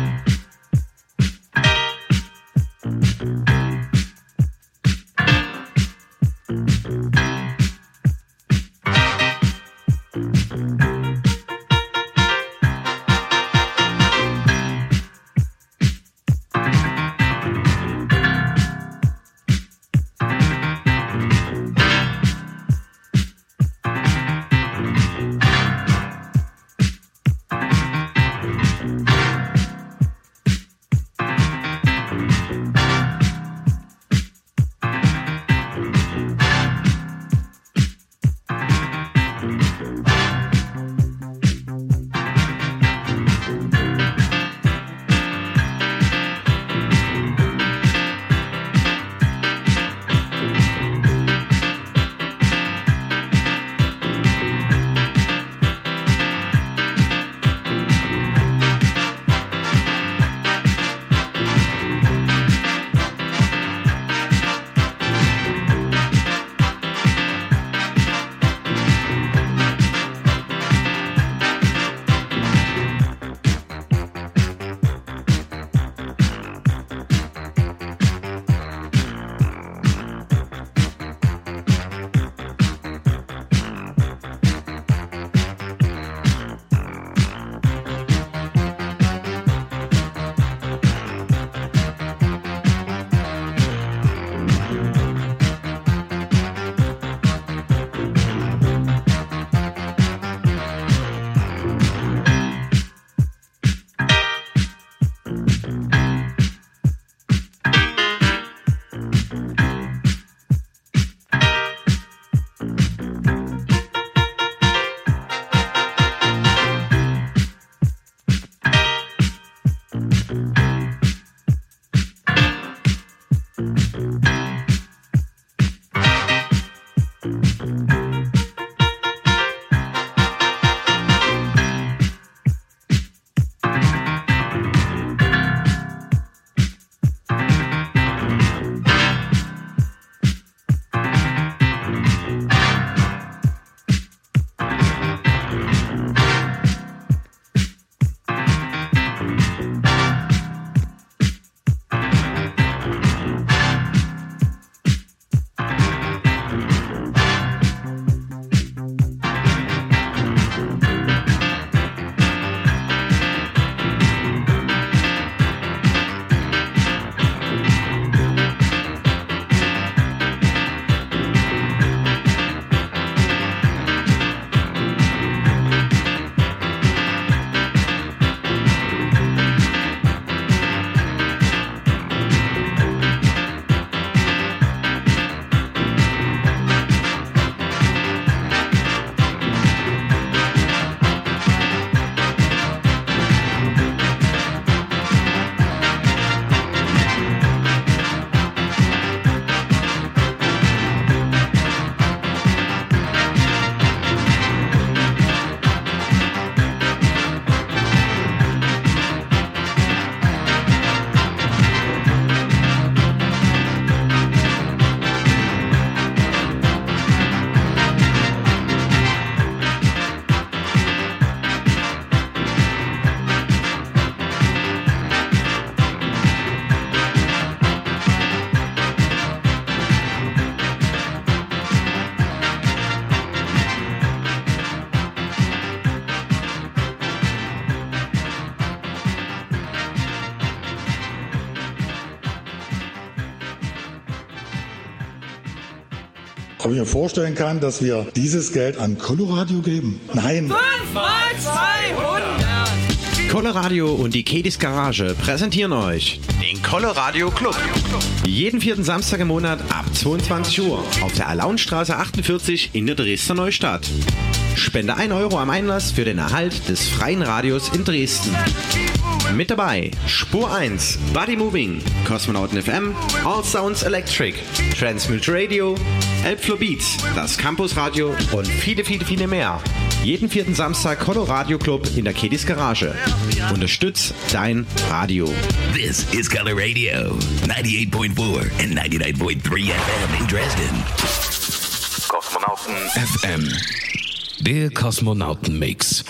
Speaker 22: Vorstellen kann, dass wir dieses Geld an Coloradio geben? Nein.
Speaker 23: 5 mal 200.
Speaker 14: Coloradio und die Kedis Garage präsentieren euch den Coloradio Club. Jeden vierten Samstag im Monat ab 22 Uhr auf der Alaunstraße 48 in der Dresdner Neustadt. Spende 1 Euro am Einlass für den Erhalt des freien Radios in Dresden. Mit dabei Spur 1, Body Moving, Kosmonauten FM, All Sounds Electric, Transmute Radio, Elbflow Beats, das Campus Radio und viele, viele, viele mehr. Jeden vierten Samstag Coloradio Club in der Kedis Garage. Unterstütz dein Radio.
Speaker 24: This is Color Radio, 98.4 and 99.3 FM in Dresden.
Speaker 13: Kosmonauten FM. Der Kosmonauten-Mix.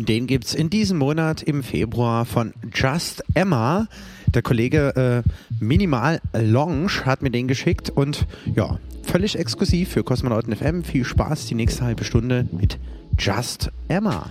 Speaker 25: Und den gibt es in diesem Monat im Februar von Just Emma. Der Kollege äh, Minimal Lounge hat mir den geschickt und ja, völlig exklusiv für Kosmonauten FM. Viel Spaß die nächste halbe Stunde mit Just Emma.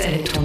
Speaker 16: Beste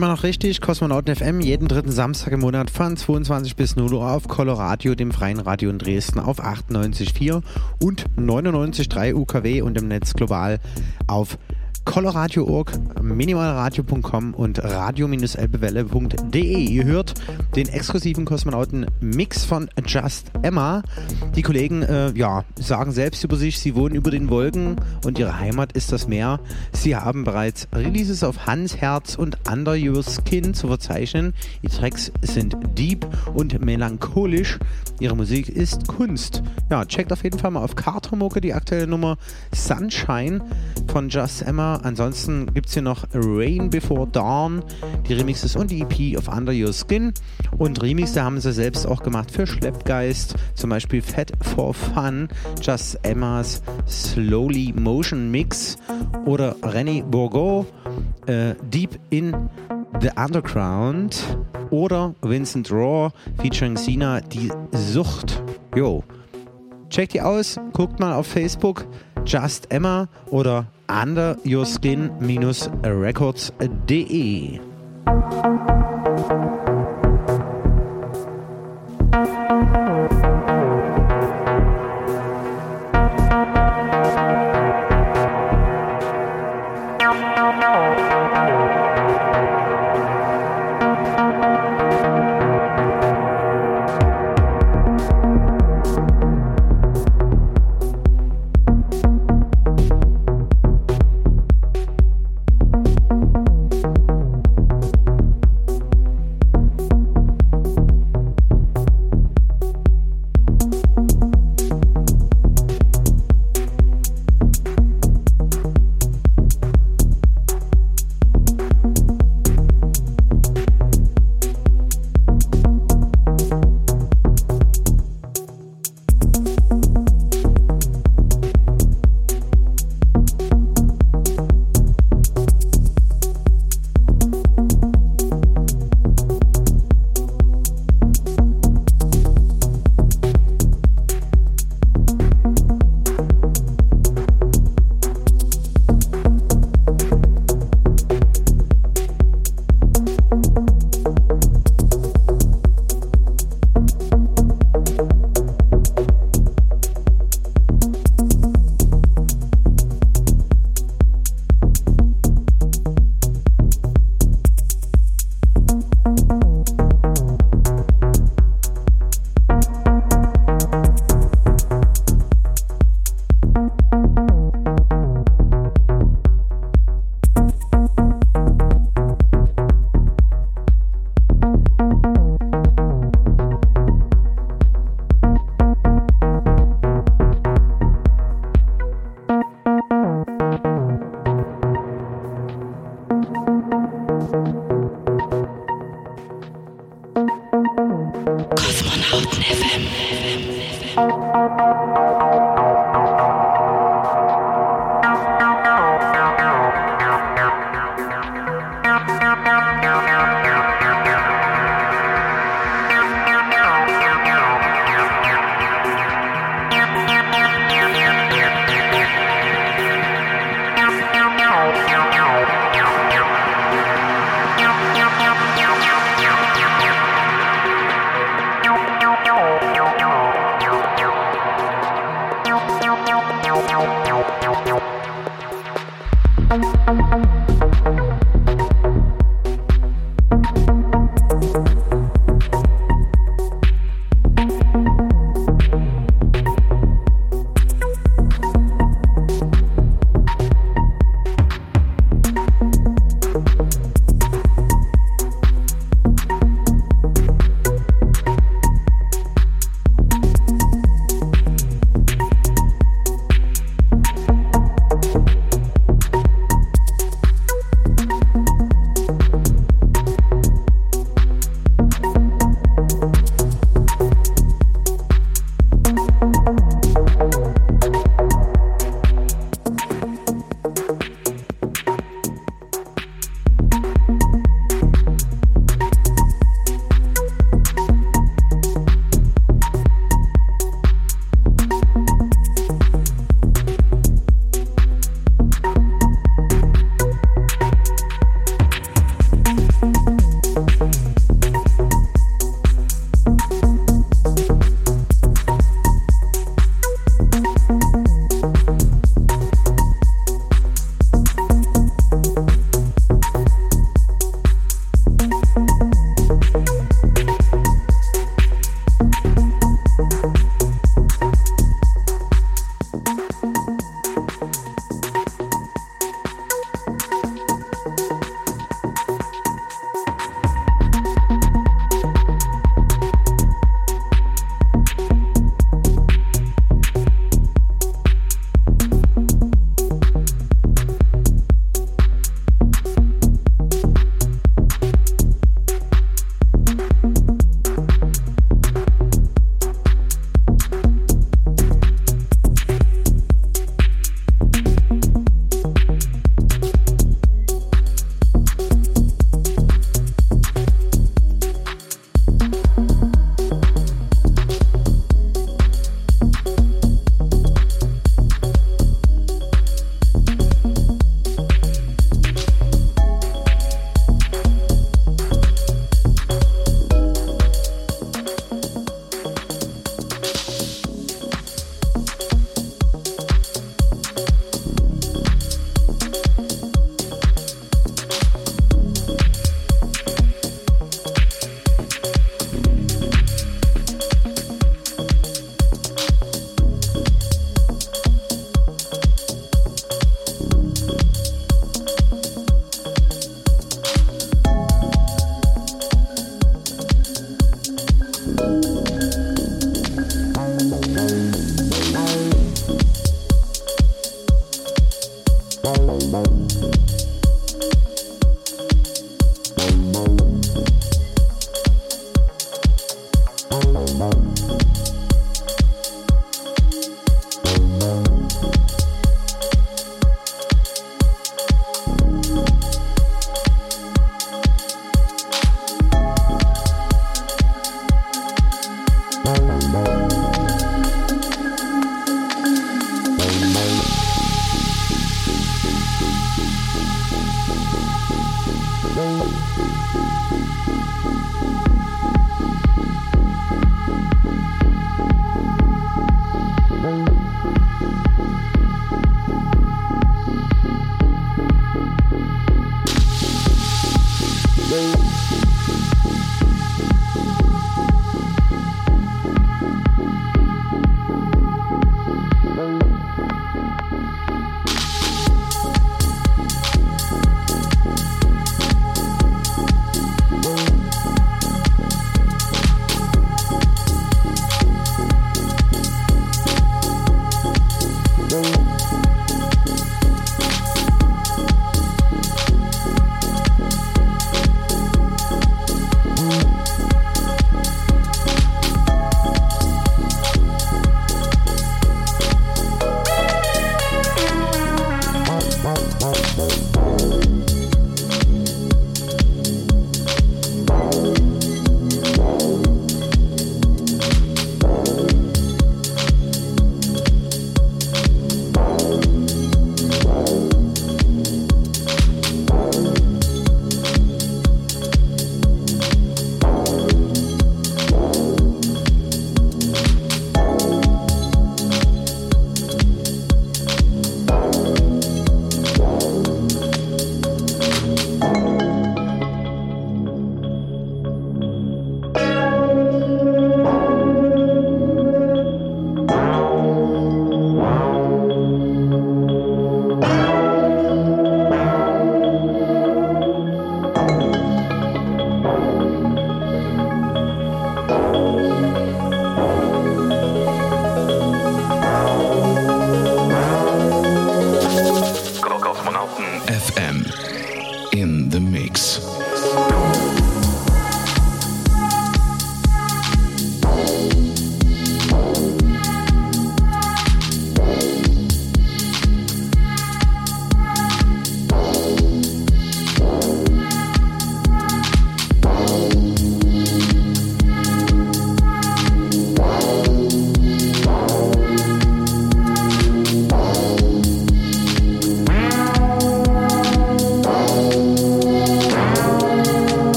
Speaker 14: Immer noch richtig, Kosmonauten FM, jeden dritten Samstag im Monat von 22 bis 0 Uhr auf Coloradio, dem freien Radio in Dresden auf 98,4 und 99,3 UKW und im Netz global auf coloradio.org, minimalradio.com und radio-elbewelle.de. Ihr hört den exklusiven Kosmonauten-Mix von Just Emma. Die Kollegen äh, ja, sagen selbst über sich, sie wohnen über den Wolken und ihre Heimat ist das Meer. Sie haben bereits Releases auf Hans Herz und Under Your Skin zu verzeichnen. Die Tracks sind deep und melancholisch. Ihre Musik ist Kunst. Ja, checkt auf jeden Fall mal auf Cartomucke die aktuelle Nummer Sunshine von Just Emma. Ansonsten gibt es hier noch Rain Before Dawn, die Remixes und die EP of Under Your Skin. Und Remixe haben sie selbst auch gemacht für Schleppgeist, zum Beispiel Fat for Fun, Just Emmas Slowly Motion Mix oder René Bourgo, äh, Deep in The Underground oder Vincent Raw featuring Sina, die Sucht. Jo. Checkt die aus, guckt mal auf Facebook Just Emma oder Under Your Skin-Records.de.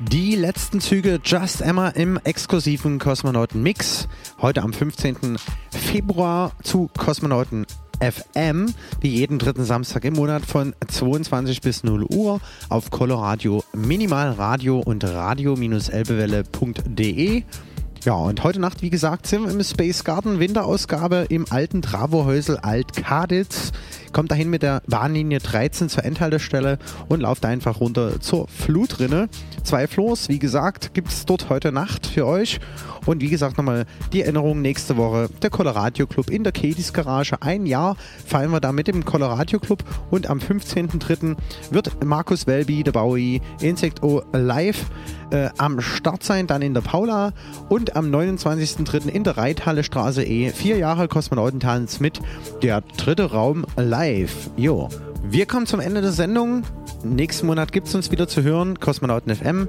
Speaker 14: Die letzten Züge Just Emma im exklusiven Kosmonauten Mix. Heute am 15. Februar zu Kosmonauten FM, wie jeden dritten Samstag im Monat von 22 bis 0 Uhr auf Coloradio Minimalradio und radio-elbewelle.de. Ja, und heute Nacht, wie gesagt, sind wir im Space Garden Winterausgabe im alten Travohäusel Alt-Kaditz. Kommt dahin mit der Bahnlinie 13 zur Endhaltestelle und lauft einfach runter zur Flutrinne. Zwei Floors, wie gesagt, gibt es dort heute Nacht für euch. Und wie gesagt, nochmal die Erinnerung nächste Woche. Der Coloradio Club in der Kedis Garage. Ein Jahr feiern wir da mit dem Coloradio Club. Und am 15.03. wird Markus Welby, der Bowie, Insect O live äh, am Start sein. Dann in der Paula. Und am 29.03. in der Reithalle Straße E. Vier Jahre Kosmonautentanz mit der dritte Raum live. Jo. Wir kommen zum Ende der Sendung. Nächsten Monat gibt es uns wieder zu hören. Kosmonauten FM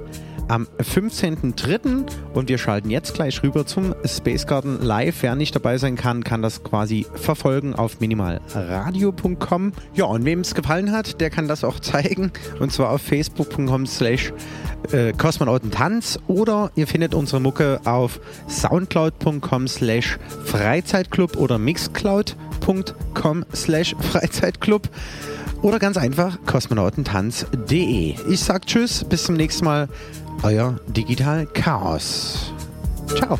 Speaker 14: am 15.03. Und wir schalten jetzt gleich rüber zum Space Garden Live. Wer nicht dabei sein kann, kann das quasi verfolgen auf minimalradio.com. Ja, und wem es gefallen hat, der kann das auch zeigen. Und zwar auf facebook.com slash äh, kosmonautentanz oder ihr findet unsere Mucke auf soundcloud.com slash freizeitclub oder mixcloud.com slash freizeitclub oder ganz einfach kosmonautentanz.de. Ich sag Tschüss, bis zum nächsten Mal. Euer Digital Chaos. Ciao.